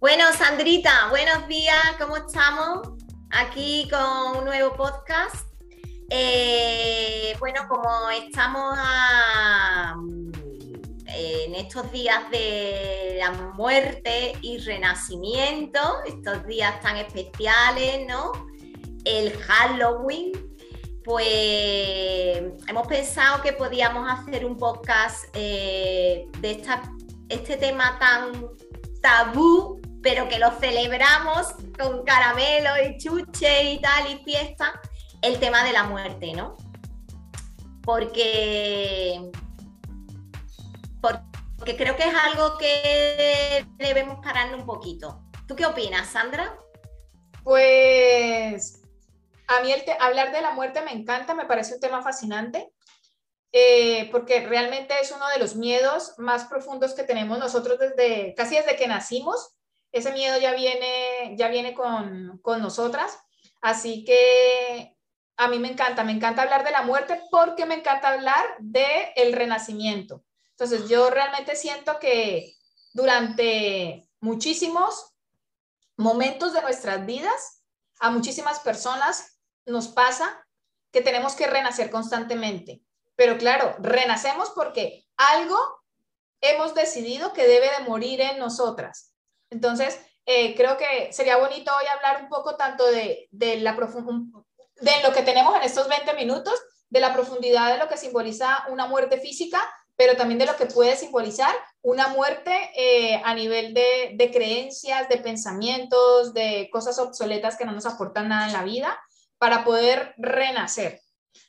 Bueno, Sandrita, buenos días, ¿cómo estamos? Aquí con un nuevo podcast. Eh, bueno, como estamos en estos días de la muerte y renacimiento, estos días tan especiales, ¿no? El Halloween, pues hemos pensado que podíamos hacer un podcast eh, de esta, este tema tan tabú pero que lo celebramos con caramelo y chuche y tal y fiesta, el tema de la muerte, ¿no? Porque, porque creo que es algo que debemos pararle un poquito. ¿Tú qué opinas, Sandra? Pues a mí el hablar de la muerte me encanta, me parece un tema fascinante. Eh, porque realmente es uno de los miedos más profundos que tenemos nosotros desde casi desde que nacimos ese miedo ya viene, ya viene con, nosotras. Así que a mí me encanta, me encanta hablar de la muerte porque me encanta hablar del el renacimiento. Entonces yo realmente siento que durante muchísimos momentos de nuestras vidas, a muchísimas personas nos pasa que tenemos que renacer constantemente. Pero claro, renacemos porque algo hemos decidido que debe de morir en nosotras. Entonces, eh, creo que sería bonito hoy hablar un poco tanto de, la de lo que tenemos en estos 20 minutos, de la profundidad de lo que simboliza una muerte física, pero también de lo que puede simbolizar una muerte eh, a nivel de, de, creencias, de pensamientos, de cosas obsoletas que no nos aportan nada en la vida, para poder renacer.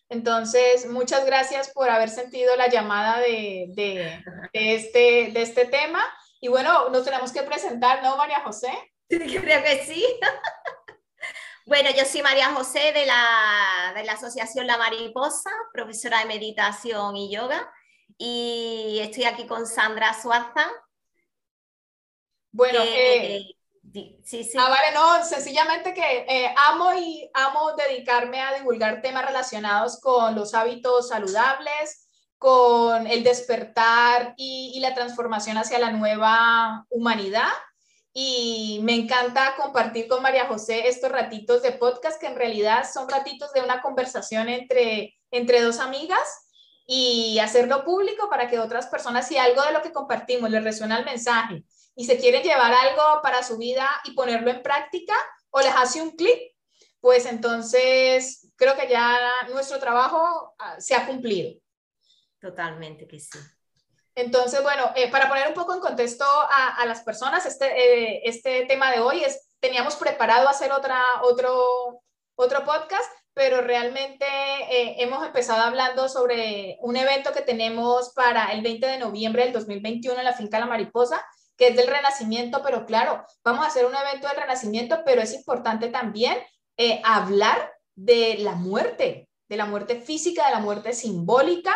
Entonces, muchas gracias por haber sentido la llamada de, de, de este, de este tema. Y bueno, nos tenemos que presentar, ¿no, María José? Creo que sí. Bueno, yo soy María José de la, de la Asociación La Mariposa, profesora de meditación y yoga, y estoy aquí con Sandra Suaza. Bueno, eh, sí, sí. Ah, vale, no, sencillamente que eh, amo y amo dedicarme a divulgar temas relacionados con los hábitos saludables, con el despertar y, la transformación hacia la nueva humanidad. Y me encanta compartir con María José estos ratitos de podcast que en realidad son ratitos de una conversación entre, entre dos amigas y hacerlo público para que otras personas, si algo de lo que compartimos les resuena el mensaje y se quieren llevar algo para su vida y ponerlo en práctica o les hace un clic, pues entonces creo que ya nuestro trabajo ah, se ha cumplido. Totalmente que sí. Entonces, bueno, eh, para poner un poco en contexto a, las personas, este, eh, este tema de hoy es, teníamos preparado hacer otra, otro, otro podcast, pero realmente eh, hemos empezado hablando sobre un evento que tenemos para el 20 de noviembre del 2021 en la finca La Mariposa, que es del Renacimiento, pero claro, vamos a hacer un evento del Renacimiento, pero es importante también hablar de la muerte, de la muerte física, de la muerte simbólica,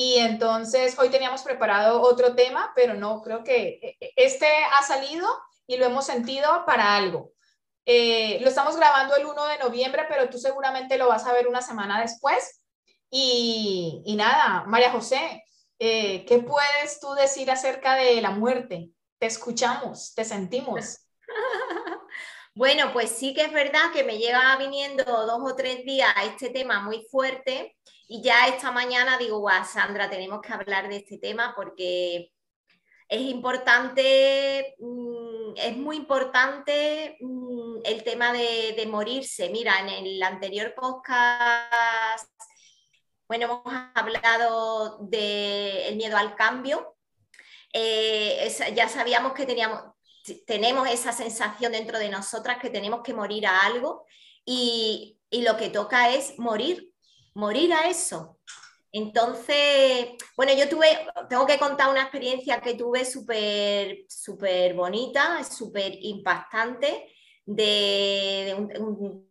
y entonces hoy teníamos preparado otro tema, pero no, creo que eh, eh, este ha salido y lo hemos sentido para algo. Eh, lo estamos grabando el 1 de noviembre, pero tú seguramente lo vas a ver una semana después. Y, y nada, María José, ¿qué puedes tú decir acerca de la muerte? Te escuchamos, te sentimos. Bueno, pues sí que es verdad que me lleva viniendo dos o tres días este tema muy fuerte y ya esta mañana digo, guau, Sandra, tenemos que hablar de este tema porque es importante, mm, es muy importante mm, el tema de, morirse. Mira, en el anterior podcast, bueno, hemos hablado del miedo al cambio. Eh, ya sabíamos que teníamos, tenemos esa sensación dentro de nosotras que tenemos que morir a algo y, lo que toca es morir, morir a eso. Entonces, bueno, yo tuve, tengo que contar una experiencia que tuve súper, súper bonita, súper impactante, de, un,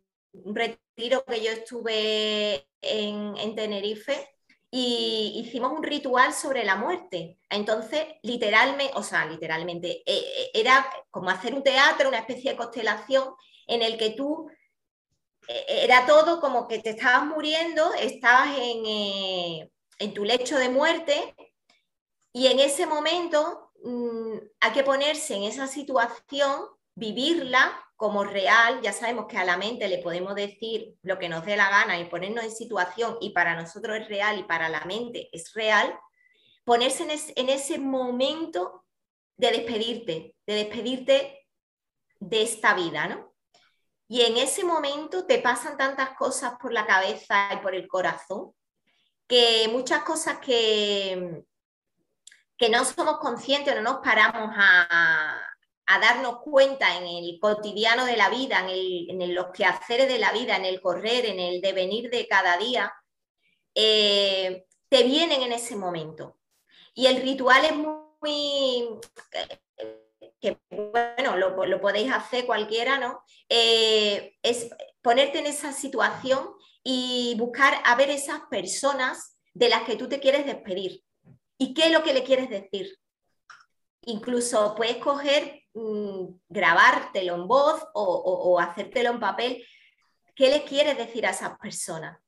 retiro que yo estuve en, en Tenerife y hicimos un ritual sobre la muerte. Entonces, literalmente, o sea, literalmente, eh, eh, era como hacer un teatro, una especie de constelación en el que tú, era todo como que te estabas muriendo, estabas en, en tu lecho de muerte y en ese momento mm, hay que ponerse en esa situación, vivirla como real, ya sabemos que a la mente le podemos decir lo que nos dé la gana y ponernos en situación y para nosotros es real y para la mente es real, ponerse en, ese momento de despedirte, de despedirte de esta vida, ¿no? Y en ese momento te pasan tantas cosas por la cabeza y por el corazón, que muchas cosas que, que no somos conscientes, no nos paramos a, a darnos cuenta en el cotidiano de la vida, en, los quehaceres de la vida, en el correr, en el devenir de cada día, eh, te vienen en ese momento. Y el ritual es muy, que bueno, lo, podéis hacer cualquiera, ¿no? Eh, es ponerte en esa situación y buscar a ver esas personas de las que tú te quieres despedir. ¿Y qué es lo que le quieres decir? Incluso puedes coger Mm, grabártelo en voz o, hacértelo en papel, ¿qué le quieres decir a esas personas?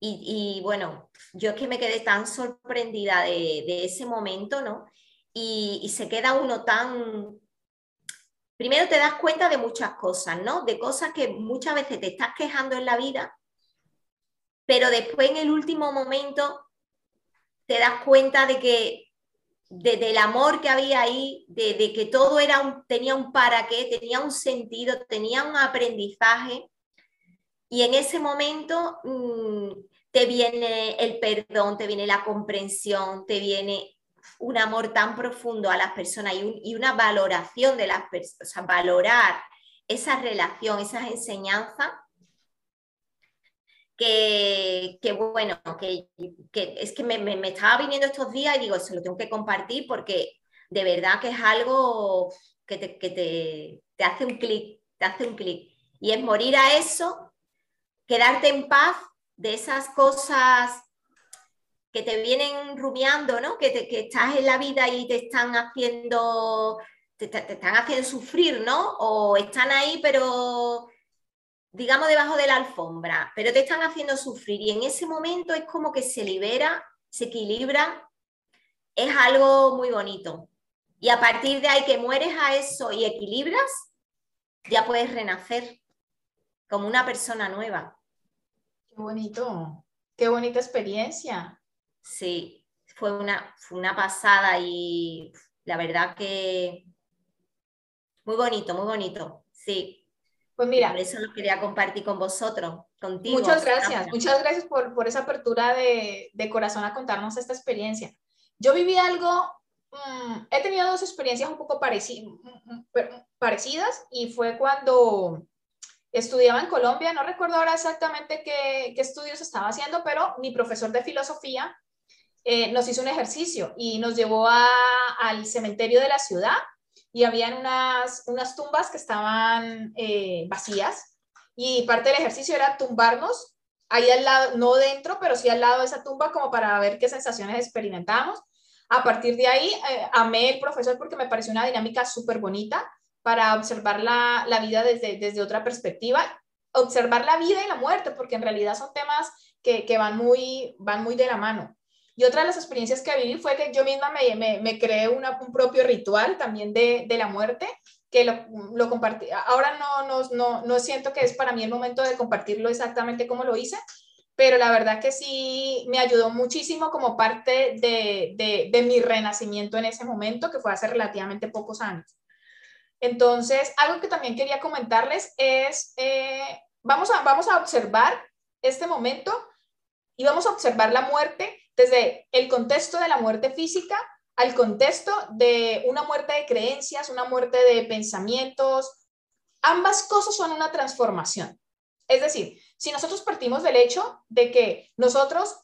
Y, bueno, yo es que me quedé tan sorprendida de, ese momento, ¿no? Y, se queda uno tan... Primero te das cuenta de muchas cosas, ¿no? De cosas que muchas veces te estás quejando en la vida, pero después en el último momento te das cuenta de que del amor que había ahí, de, que todo era un, tenía un para qué, tenía un sentido, tenía un aprendizaje. Y en ese momento mm, te viene el perdón, te viene la comprensión, te viene un amor tan profundo a las personas y, y una valoración de las personas, valorar esa relación, esas enseñanzas que, bueno, que, es que me, estaba viniendo estos días y digo, se lo tengo que compartir porque de verdad que es algo que te, te, hace un clic, te hace un clic. Y es morir a eso, quedarte en paz de esas cosas que te vienen rumiando, ¿no? Que, que estás en la vida y te están haciendo, te, te, están haciendo sufrir, ¿no? O están ahí, pero digamos, debajo de la alfombra, pero te están haciendo sufrir y en ese momento es como que se libera, se equilibra, es algo muy bonito. Y a partir de ahí que mueres a eso y equilibras, ya puedes renacer como una persona nueva. Qué bonito, qué bonita experiencia. Sí, fue una, fue una pasada y la verdad que muy bonito, muy bonito, sí. Pues mira. eso lo quería compartir con vosotros, contigo. Muchas gracias, muchas gracias por, esa apertura de, corazón a contarnos esta experiencia. Yo viví algo, mm, he tenido dos experiencias un poco mm, mm, parecidas y fue cuando estudiaba en Colombia, no recuerdo ahora exactamente qué, estudios estaba haciendo, pero mi profesor de filosofía eh, nos hizo un ejercicio y nos llevó al cementerio de la ciudad y habían unas, unas tumbas que estaban eh, vacías y parte del ejercicio era tumbarnos ahí al lado, no dentro, pero sí al lado de esa tumba como para ver qué sensaciones experimentamos. A partir de ahí, eh, amé el profesor porque me pareció una dinámica súper bonita para observar la, la vida desde, desde otra perspectiva, observar la vida y la muerte, porque en realidad son temas que, que van, muy, van muy de la mano. Y otra de las experiencias que viví fue que yo misma me, me, me creé una, un propio ritual también de, de la muerte, que lo, lo, compartí. Ahora no, no, no, no siento que es para mí el momento de compartirlo exactamente como lo hice, pero la verdad que sí me ayudó muchísimo como parte de, de, de mi renacimiento en ese momento, que fue hace relativamente pocos años. Entonces, algo que también quería comentarles es, eh, vamos, a, vamos a observar este momento y vamos a observar la muerte desde el contexto de la muerte física al contexto de una muerte de creencias, una muerte de pensamientos. Ambas cosas son una transformación. Es decir, si nosotros partimos del hecho de que nosotros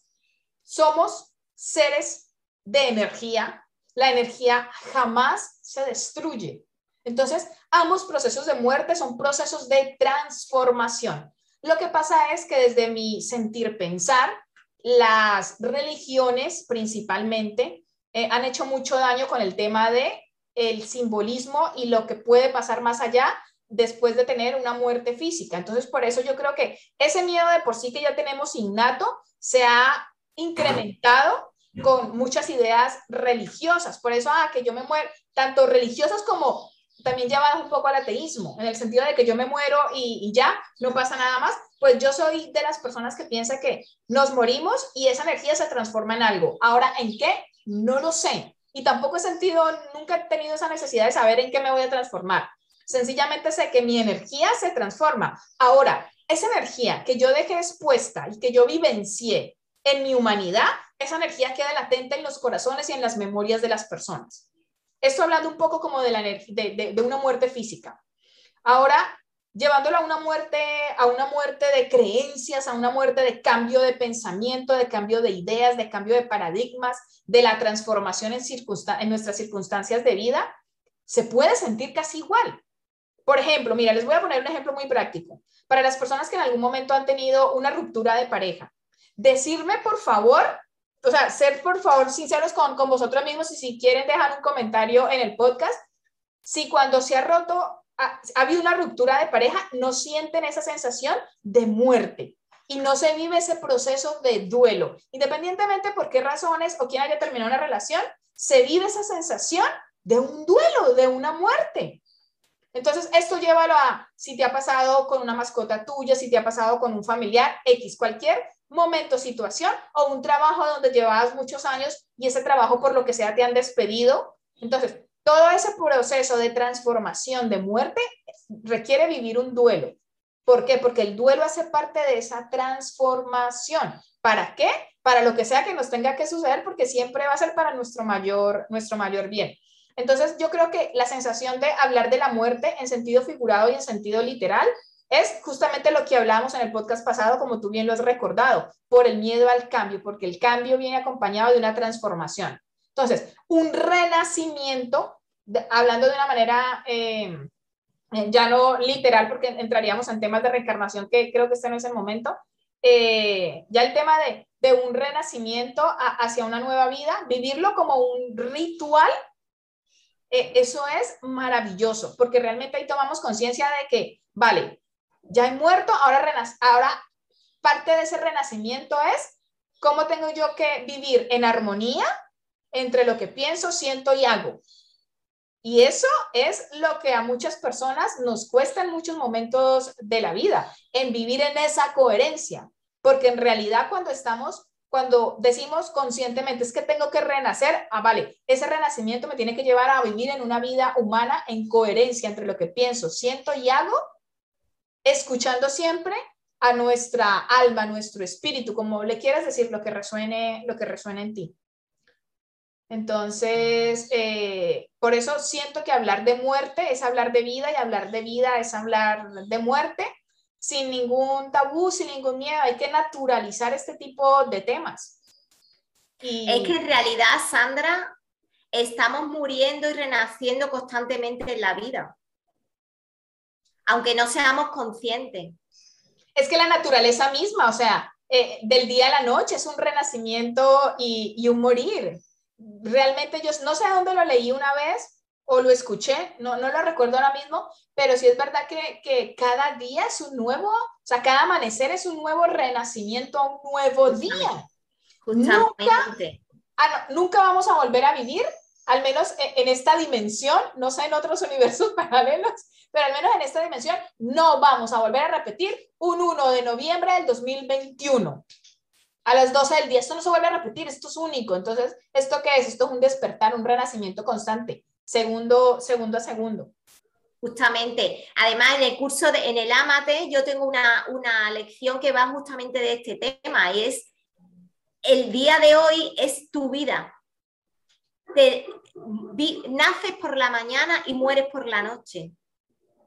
somos seres de energía, la energía jamás se destruye. Entonces, ambos procesos de muerte son procesos de transformación. Lo que pasa es que desde mi sentir pensar, las religiones principalmente eh, han hecho mucho daño con el tema de el simbolismo y lo que puede pasar más allá después de tener una muerte física. Entonces, por eso yo creo que ese miedo de por sí que ya tenemos innato se ha incrementado con muchas ideas religiosas. Por eso, ah, que yo me muero, tanto religiosas como también llevadas un poco al ateísmo, en el sentido de que yo me muero y, y, ya, no pasa nada más, pues yo soy de las personas que piensa que nos morimos y esa energía se transforma en algo. Ahora, ¿en qué? No lo sé. Y tampoco he sentido, nunca he tenido esa necesidad de saber en qué me voy a transformar. Sencillamente sé que mi energía se transforma. Ahora, esa energía que yo dejé expuesta y que yo vivencié en mi humanidad, esa energía queda latente en los corazones y en las memorias de las personas. Esto hablando un poco como de, la de, de, una muerte física. Ahora, llevándolo a una muerte, a una muerte de creencias, a una muerte de cambio de pensamiento, de cambio de ideas, de cambio de paradigmas, de la transformación en, en nuestras circunstancias de vida, se puede sentir casi igual. Por ejemplo, mira, les voy a poner un ejemplo muy práctico. Para las personas que en algún momento han tenido una ruptura de pareja, decirme por favor o sea, ser por favor sinceros con, con vosotros mismos y si quieren dejar un comentario en el podcast, si cuando se ha roto, ha, ha habido una ruptura de pareja, no sienten esa sensación de muerte y no se vive ese proceso de duelo. Independientemente por qué razones o quién haya terminado una relación, se vive esa sensación de un duelo, de una muerte. Entonces, esto llévalo a si te ha pasado con una mascota tuya, si te ha pasado con un familiar, X, cualquier momento, situación o un trabajo donde llevabas muchos años y ese trabajo por lo que sea te han despedido. Entonces, todo ese proceso de transformación, de muerte, requiere vivir un duelo. ¿Por qué? Porque el duelo hace parte de esa transformación. ¿Para qué? Para lo que sea que nos tenga que suceder, porque siempre va a ser para nuestro mayor, nuestro mayor bien. Entonces, yo creo que la sensación de hablar de la muerte en sentido figurado y en sentido literal es justamente lo que hablábamos en el podcast pasado, como tú bien lo has recordado, por el miedo al cambio, porque el cambio viene acompañado de una transformación. Entonces, un renacimiento, hablando de una manera eh, eh, ya no literal, porque entraríamos en temas de reencarnación, que creo que este no es el momento, eh, ya el tema de, de un renacimiento hacia una nueva vida, vivirlo como un ritual eso es maravilloso, porque realmente ahí tomamos conciencia de que, vale, ya he muerto, ahora, ahora parte de ese renacimiento es cómo tengo yo que vivir en armonía entre lo que pienso, siento y hago. Y eso es lo que a muchas personas nos cuesta en muchos momentos de la vida, en vivir en esa coherencia, porque en realidad cuando estamos, cuando decimos conscientemente es que tengo que renacer, ah, vale, ese renacimiento me tiene que llevar a vivir en una vida humana en coherencia entre lo que pienso, siento y hago, escuchando siempre a nuestra alma, nuestro espíritu, como le quieras decir, lo que resuene, lo que resuene en ti. Entonces, eh, por eso siento que hablar de muerte es hablar de vida y hablar de vida es hablar de muerte sin ningún tabú, sin ningún miedo. Hay que naturalizar este tipo de temas. Y... Es que en realidad, Sandra, estamos muriendo y renaciendo constantemente en la vida aunque no seamos conscientes. Es que la naturaleza misma, o sea, eh, del día a la noche es un renacimiento y, un morir. Realmente yo no sé dónde lo leí una vez o lo escuché, no, no lo recuerdo ahora mismo, pero sí es verdad que, que cada día es un nuevo, o sea, cada amanecer es un nuevo renacimiento, un nuevo día. Nunca, ah, nunca vamos a volver a vivir al menos en esta dimensión, no sé en otros universos paralelos, pero al menos en esta dimensión no vamos a volver a repetir un 1 de noviembre del 2021 a las 12 del día. Esto no se vuelve a repetir, esto es único. Entonces, ¿esto qué es? Esto es un despertar, un renacimiento constante, segundo, segundo a segundo. Justamente. Además, en el curso, de, en el AMATE, yo tengo una, una lección que va justamente de este tema es, el día de hoy es tu vida te, naces por la mañana y mueres por la noche.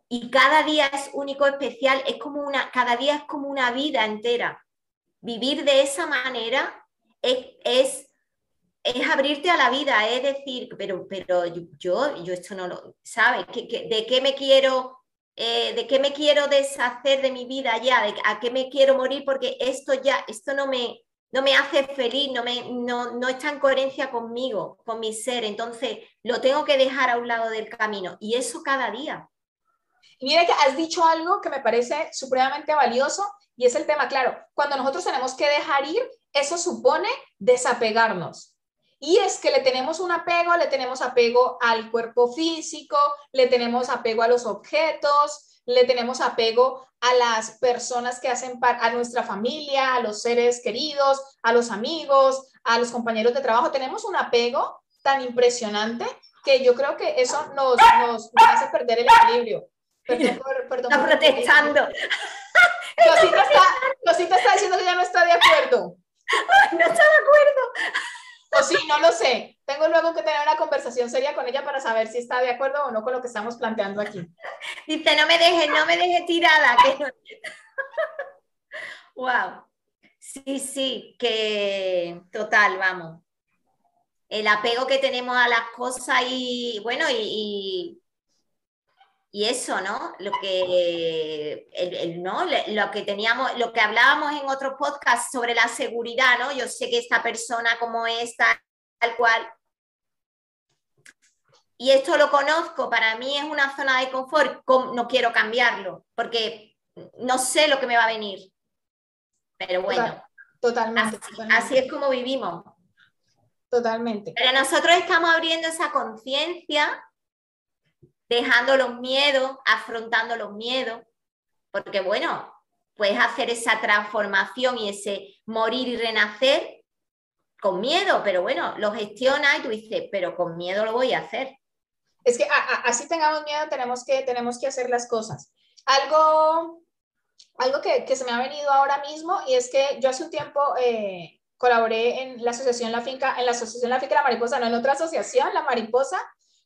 Y cada día es único, especial, es como una, cada día es como una vida entera. Vivir de esa manera es, es, es abrirte a la vida, es decir, pero, pero yo, yo esto no lo, ¿sabes? de qué me quiero eh, de qué me quiero deshacer de mi vida ya, de a qué me quiero morir, porque esto ya, esto no me, no me hace feliz, no, me, no, está en coherencia conmigo, con mi ser. Entonces, lo tengo que dejar a un lado del camino. Y eso cada día. Y mira que has dicho algo que me parece supremamente valioso y es el tema, claro, cuando nosotros tenemos que dejar ir, eso supone desapegarnos. Y es que le tenemos un apego, le tenemos apego al cuerpo físico, le tenemos apego a los objetos, le tenemos apego a las personas que hacen a nuestra familia, a los seres queridos, a los amigos, a los compañeros de trabajo. Tenemos un apego tan impresionante que yo creo que eso nos, nos, hace perder el equilibrio. Perdón, perdón, está protestando. Rosita está, diciendo que ya no está de acuerdo. no está de acuerdo. O sí, no lo sé. Tengo luego que tener una conversación seria con ella para saber si está de acuerdo o no con lo que estamos planteando aquí. Dice, no me dejes, no me dejes tirada. wow. Sí, sí, que total, vamos. El apego que tenemos a las cosas y, bueno, y, y, eso, ¿no? Lo que, ¿no? Lo que teníamos, lo que hablábamos en otros podcasts sobre la seguridad, ¿no? Yo sé que esta persona como esta, tal cual, y esto lo conozco, para mí es una zona de confort, no quiero cambiarlo, porque no sé lo que me va a venir. Pero bueno, totalmente, así, es como vivimos. Totalmente. Pero nosotros estamos abriendo esa conciencia, dejando los miedos, afrontando los miedos, porque bueno, puedes hacer esa transformación y ese morir y renacer con miedo, pero bueno, lo gestiona y tú dices, pero con miedo lo voy a hacer es que así tengamos miedo, tenemos que, tenemos que hacer las cosas. Algo, algo que, que, se me ha venido ahora mismo y es que yo hace un tiempo eh, colaboré en la asociación La Finca, en la asociación La Finca La Mariposa, no en otra asociación, La Mariposa,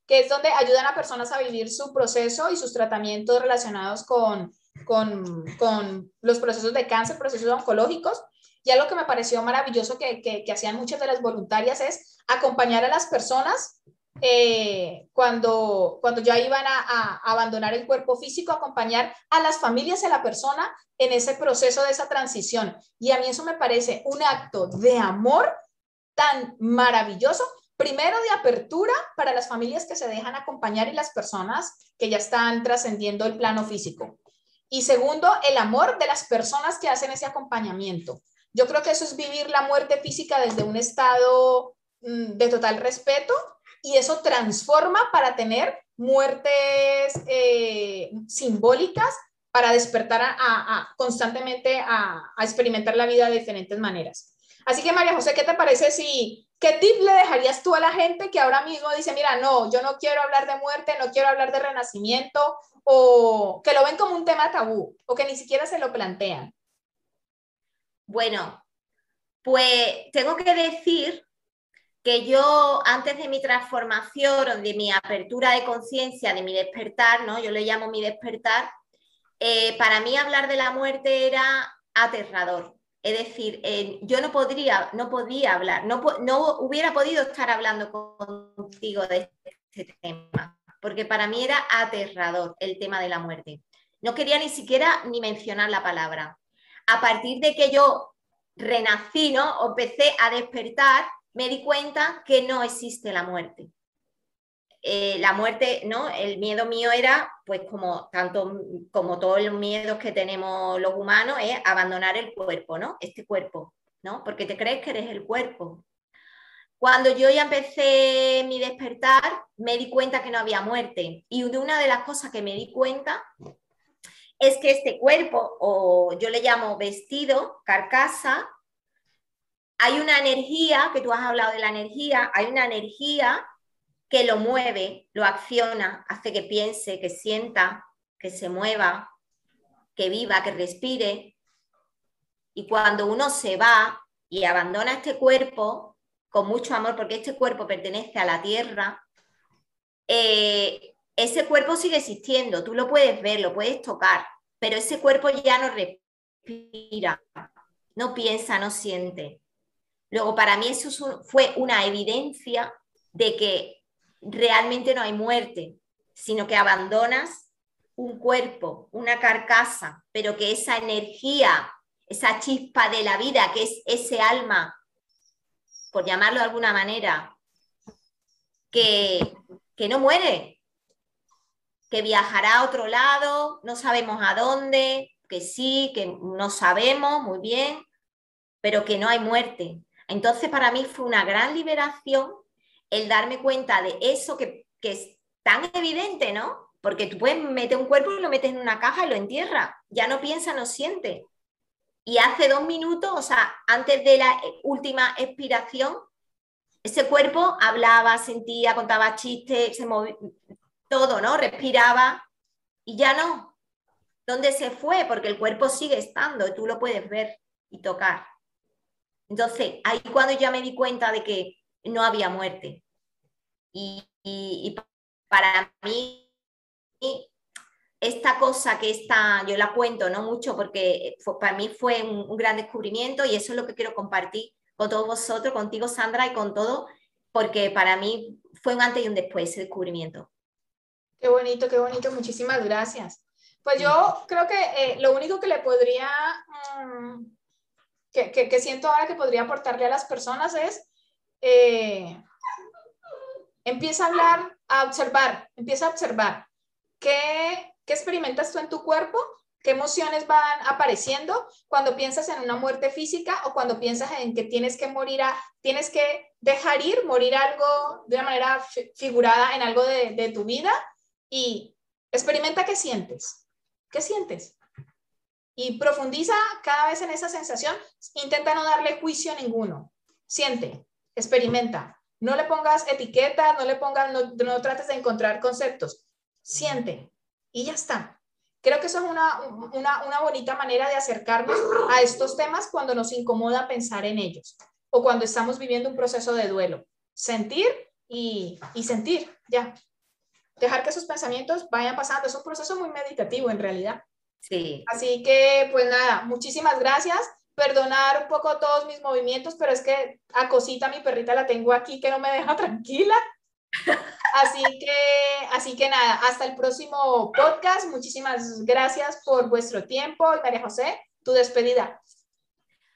que es donde ayudan a personas a vivir su proceso y sus tratamientos relacionados con, con, con los procesos de cáncer, procesos oncológicos. Y algo que me pareció maravilloso que, hacían muchas de las voluntarias es acompañar a las personas eh, cuando, cuando ya iban a, abandonar el cuerpo físico, acompañar a las familias de la persona en ese proceso de esa transición. Y a mí eso me parece un acto de amor tan maravilloso. Primero, de apertura para las familias que se dejan acompañar y las personas que ya están trascendiendo el plano físico. Y segundo, el amor de las personas que hacen ese acompañamiento. Yo creo que eso es vivir la muerte física desde un estado mm, de total respeto y eso transforma para tener muertes eh, simbólicas para despertar a, constantemente a, experimentar la vida de diferentes maneras. Así que María José, ¿qué te parece si, qué tip le dejarías tú a la gente que ahora mismo dice, mira, no, yo no quiero hablar de muerte, no quiero hablar de renacimiento, o que lo ven como un tema tabú, o que ni siquiera se lo plantean? Bueno, pues tengo que decir que yo antes de mi transformación, de mi apertura de conciencia, de mi despertar, ¿no? Yo le llamo mi despertar, eh, para mí hablar de la muerte era aterrador. Es decir, eh, yo no podría, no podía hablar, no, no hubiera podido estar hablando contigo de este tema, porque para mí era aterrador el tema de la muerte. No quería ni siquiera ni mencionar la palabra. A partir de que yo renací, ¿no? empecé a despertar, me di cuenta que no existe la muerte. Eh, la muerte, ¿no? El miedo mío era, pues como tanto como todos los miedos que tenemos los humanos, es abandonar el cuerpo, ¿no? Este cuerpo, ¿no? Porque te crees que eres el cuerpo. Cuando yo ya empecé mi despertar, me di cuenta que no había muerte. Y una de las cosas que me di cuenta es que este cuerpo, o yo le llamo vestido, carcasa, hay una energía, que tú has hablado de la energía, hay una energía que lo mueve, lo acciona, hace que piense, que sienta, que se mueva, que viva, que respire. Y cuando uno se va y abandona este cuerpo con mucho amor, porque este cuerpo pertenece a la tierra, eh, ese cuerpo sigue existiendo, tú lo puedes ver, lo puedes tocar, pero ese cuerpo ya no respira, no piensa, no siente. Luego, para mí eso fue una evidencia de que realmente no hay muerte, sino que abandonas un cuerpo, una carcasa, pero que esa energía, esa chispa de la vida, que es ese alma, por llamarlo de alguna manera, que, que no muere, que viajará a otro lado, no sabemos a dónde, que sí, que no sabemos muy bien, pero que no hay muerte. Entonces, para mí fue una gran liberación el darme cuenta de eso que, que es tan evidente, ¿no? Porque tú puedes meter un cuerpo y lo metes en una caja y lo entierras. Ya no piensa, no siente. Y hace dos minutos, o sea, antes de la última expiración, ese cuerpo hablaba, sentía, contaba chistes, se movía, todo, ¿no? Respiraba y ya no. ¿Dónde se fue? Porque el cuerpo sigue estando y tú lo puedes ver y tocar. Entonces, ahí cuando ya me di cuenta de que no había muerte. Y, para mí, esta cosa que está, yo la cuento, no mucho, porque para mí fue un, gran descubrimiento y eso es lo que quiero compartir con todos vosotros, contigo Sandra y con todo, porque para mí fue un antes y un después ese descubrimiento. Qué bonito, qué bonito, muchísimas gracias. Pues yo creo que eh, lo único que le podría, mm, que, que, siento ahora que podría aportarle a las personas es, eh, empieza a hablar, a observar, empieza a observar qué, qué experimentas tú en tu cuerpo, qué emociones van apareciendo cuando piensas en una muerte física o cuando piensas en que tienes que morir, a, tienes que dejar ir, morir algo de una manera figurada en algo de, de tu vida y experimenta qué sientes. ¿Qué sientes? Y profundiza cada vez en esa sensación. Intenta no darle juicio a ninguno. Siente, experimenta. No le pongas etiquetas, no le pongas, no, trates de encontrar conceptos. Siente y ya está. Creo que eso es una, una, bonita manera de acercarnos a estos temas cuando nos incomoda pensar en ellos o cuando estamos viviendo un proceso de duelo. Sentir y, y sentir, ya dejar que esos pensamientos vayan pasando. Es un proceso muy meditativo en realidad. Sí. Así que, pues nada, muchísimas gracias. Perdonar un poco todos mis movimientos, pero es que a Cosita, mi perrita, la tengo aquí que no me deja tranquila. Así que, así que nada, hasta el próximo podcast. Muchísimas gracias por vuestro tiempo. Y María José, tu despedida.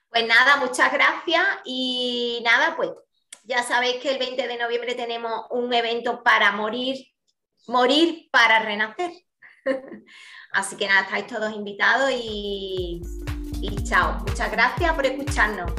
Pues nada, muchas gracias y nada, pues ya sabéis que el 20 de noviembre tenemos un evento para morir morir para renacer. Así que nada, estáis todos invitados y, chao. Muchas gracias por escucharnos.